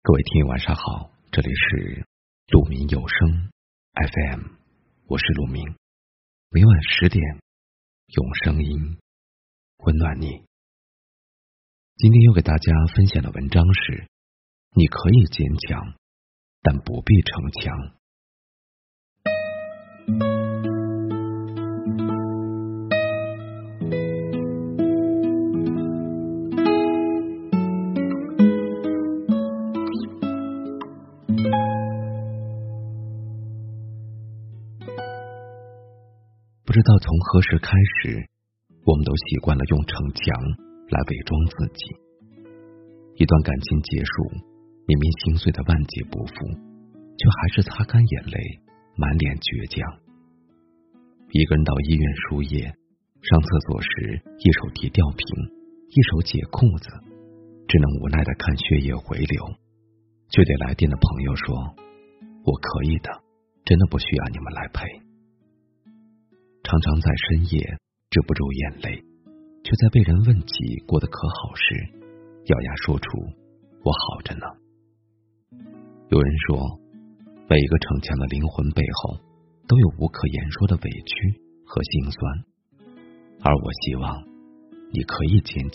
各位听友晚上好，这里是鹿鸣有声 FM，我是鹿鸣，每晚十点用声音温暖你。今天要给大家分享的文章是：你可以坚强，但不必逞强。不知道从何时开始，我们都习惯了用逞强来伪装自己。一段感情结束，明明心碎的万劫不复，却还是擦干眼泪，满脸倔强。一个人到医院输液，上厕所时一手提吊瓶，一手解裤子，只能无奈的看血液回流，却对来电的朋友说：“我可以的，真的不需要你们来陪。”常常在深夜止不住眼泪，却在被人问起过得可好时，咬牙说出“我好着呢”。有人说，每一个逞强的灵魂背后，都有无可言说的委屈和心酸。而我希望，你可以坚强，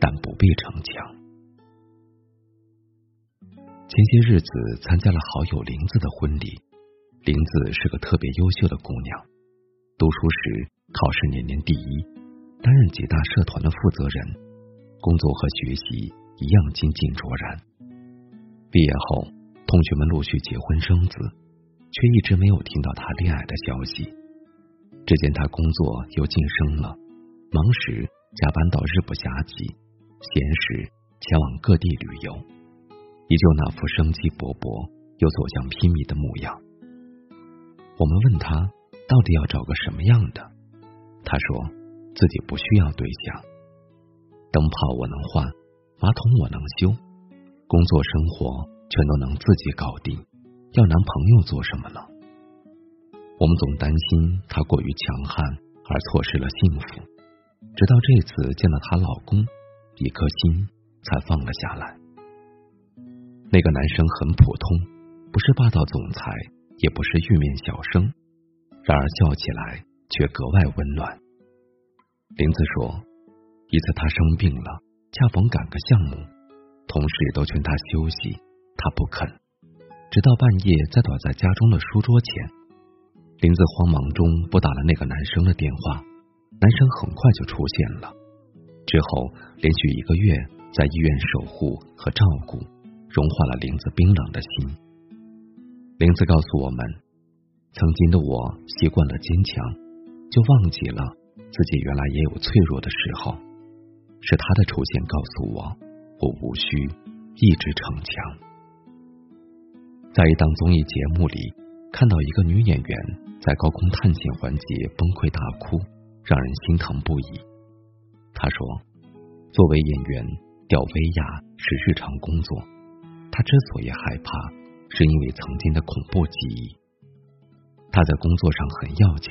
但不必逞强。前些日子参加了好友林子的婚礼，林子是个特别优秀的姑娘。读书时考试年年第一，担任几大社团的负责人，工作和学习一样精进卓然。毕业后，同学们陆续结婚生子，却一直没有听到他恋爱的消息。只见他工作又晋升了，忙时加班到日不暇给，闲时前往各地旅游，依旧那副生机勃勃又走向披靡的模样。我们问他。到底要找个什么样的？他说自己不需要对象，灯泡我能换，马桶我能修，工作生活全都能自己搞定，要男朋友做什么呢？我们总担心她过于强悍而错失了幸福，直到这次见到她老公，一颗心才放了下来。那个男生很普通，不是霸道总裁，也不是玉面小生。然而笑起来却格外温暖。林子说，一次他生病了，恰逢赶个项目，同事都劝他休息，他不肯，直到半夜再躲在家中的书桌前。林子慌忙中拨打了那个男生的电话，男生很快就出现了。之后连续一个月在医院守护和照顾，融化了林子冰冷的心。林子告诉我们。曾经的我习惯了坚强，就忘记了自己原来也有脆弱的时候。是他的出现告诉我，我无需一直逞强。在一档综艺节目里，看到一个女演员在高空探险环节崩溃大哭，让人心疼不已。她说：“作为演员，吊威亚是日常工作。她之所以害怕，是因为曾经的恐怖记忆。”她在工作上很要强，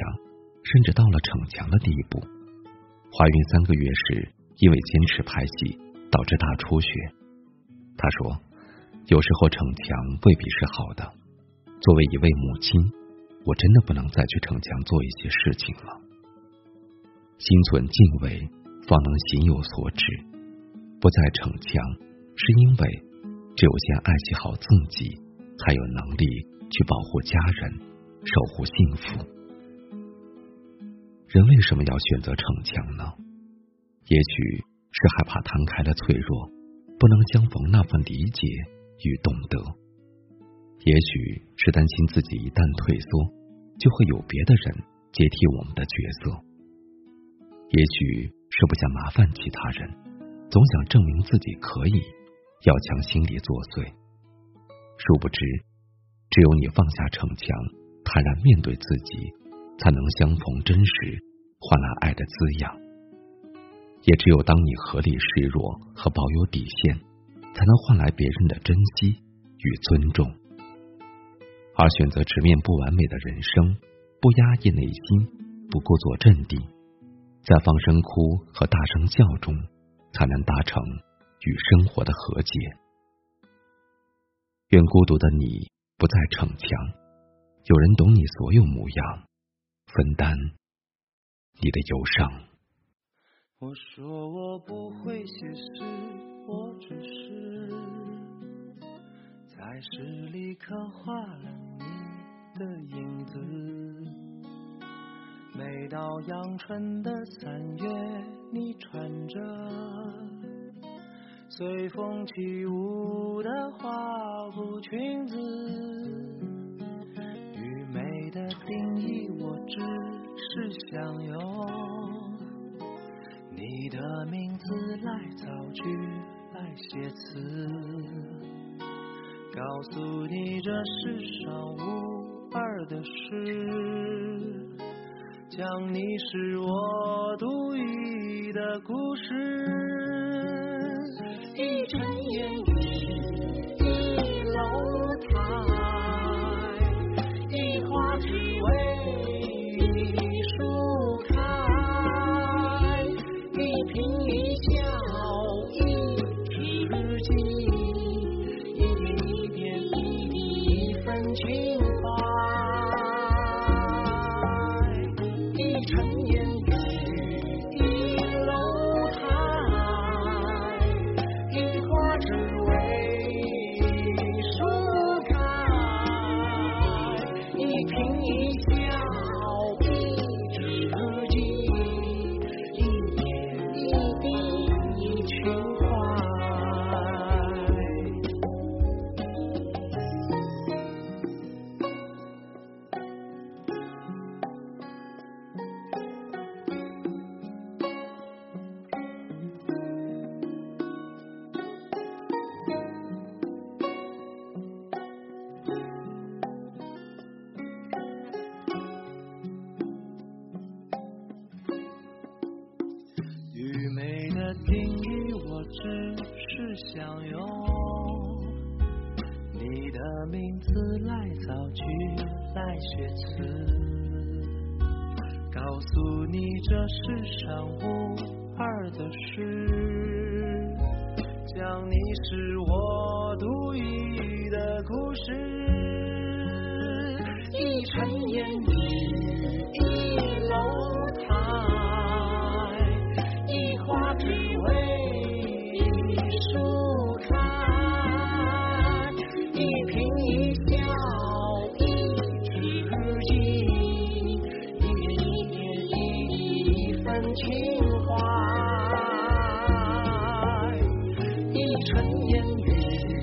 甚至到了逞强的地步。怀孕三个月时，因为坚持拍戏，导致大出血。她说：“有时候逞强未必是好的。作为一位母亲，我真的不能再去逞强做一些事情了。心存敬畏，方能行有所止。不再逞强，是因为只有先爱惜好自己，才有能力去保护家人。”守护幸福，人为什么要选择逞强呢？也许是害怕摊开了脆弱，不能相逢那份理解与懂得；也许是担心自己一旦退缩，就会有别的人接替我们的角色；也许是不想麻烦其他人，总想证明自己可以，要强心理作祟。殊不知，只有你放下逞强。坦然面对自己，才能相逢真实，换来爱的滋养。也只有当你合理示弱和保有底线，才能换来别人的珍惜与尊重。而选择直面不完美的人生，不压抑内心，不故作镇定，在放声哭和大声笑中，才能达成与生活的和解。愿孤独的你不再逞强，有人懂你所有模样，分担你的忧伤。我说我不会写诗，我只是在诗里刻画了你的影子。每到阳春的三月，你穿着随风起舞的花布裙子。的定义，我只是想用。你的名字来造句，来写词，告诉你这世上无二的事，讲你是我独一的故事。定义，我只是想用你的名字来造句，来写词，告诉你这世上无二的事，讲你是我独一的故事。一尘烟雨，一楼台，一花瓶春烟雨